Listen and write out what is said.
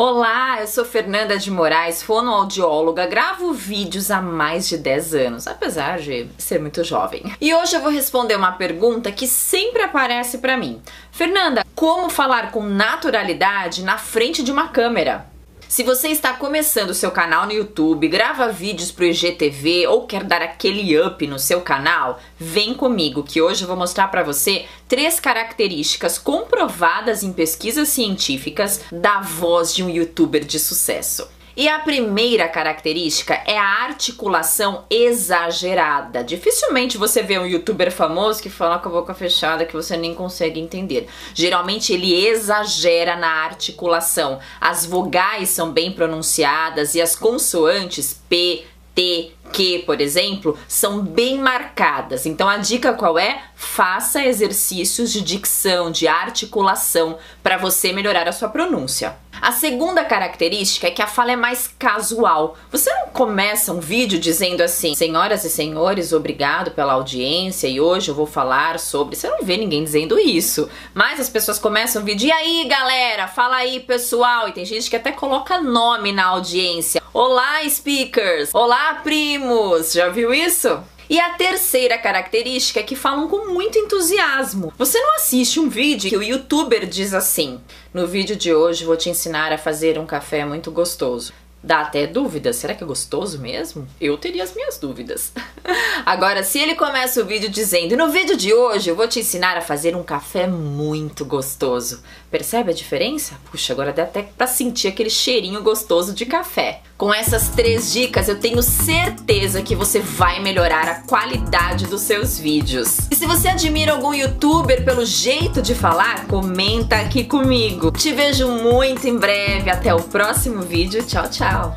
Olá, eu sou Fernanda de Moraes, fonoaudióloga, gravo vídeos há mais de 10 anos, apesar de ser muito jovem. E hoje eu vou responder uma pergunta que sempre aparece para mim. Fernanda, como falar com naturalidade na frente de uma câmera? Se você está começando o seu canal no YouTube, grava vídeos para o IGTV ou quer dar aquele up no seu canal, vem comigo que hoje eu vou mostrar para você três características comprovadas em pesquisas científicas da voz de um youtuber de sucesso. E a primeira característica é a articulação exagerada. Dificilmente você vê um youtuber famoso que fala com a boca fechada que você nem consegue entender. Geralmente ele exagera na articulação. As vogais são bem pronunciadas e as consoantes P, T, Q, por exemplo, são bem marcadas. Então a dica qual é? Faça exercícios de dicção, de articulação para você melhorar a sua pronúncia. A segunda característica é que a fala é mais casual. Você não começa um vídeo dizendo assim: Senhoras e senhores, obrigado pela audiência e hoje eu vou falar sobre. Você não vê ninguém dizendo isso. Mas as pessoas começam o vídeo: E aí, galera? Fala aí, pessoal. E tem gente que até coloca nome na audiência: Olá, speakers! Olá, primos! Já viu isso? E a terceira característica é que falam com muito entusiasmo. Você não assiste um vídeo que o youtuber diz assim: No vídeo de hoje vou te ensinar a fazer um café muito gostoso. Dá até dúvidas, será que é gostoso mesmo? Eu teria as minhas dúvidas. Agora, se ele começa o vídeo dizendo: No vídeo de hoje eu vou te ensinar a fazer um café muito gostoso. Percebe a diferença? Puxa, agora dá até pra sentir aquele cheirinho gostoso de café. Com essas três dicas, eu tenho certeza que você vai melhorar a qualidade dos seus vídeos. E se você admira algum youtuber pelo jeito de falar, comenta aqui comigo. Te vejo muito em breve. Até o próximo vídeo. Tchau, tchau.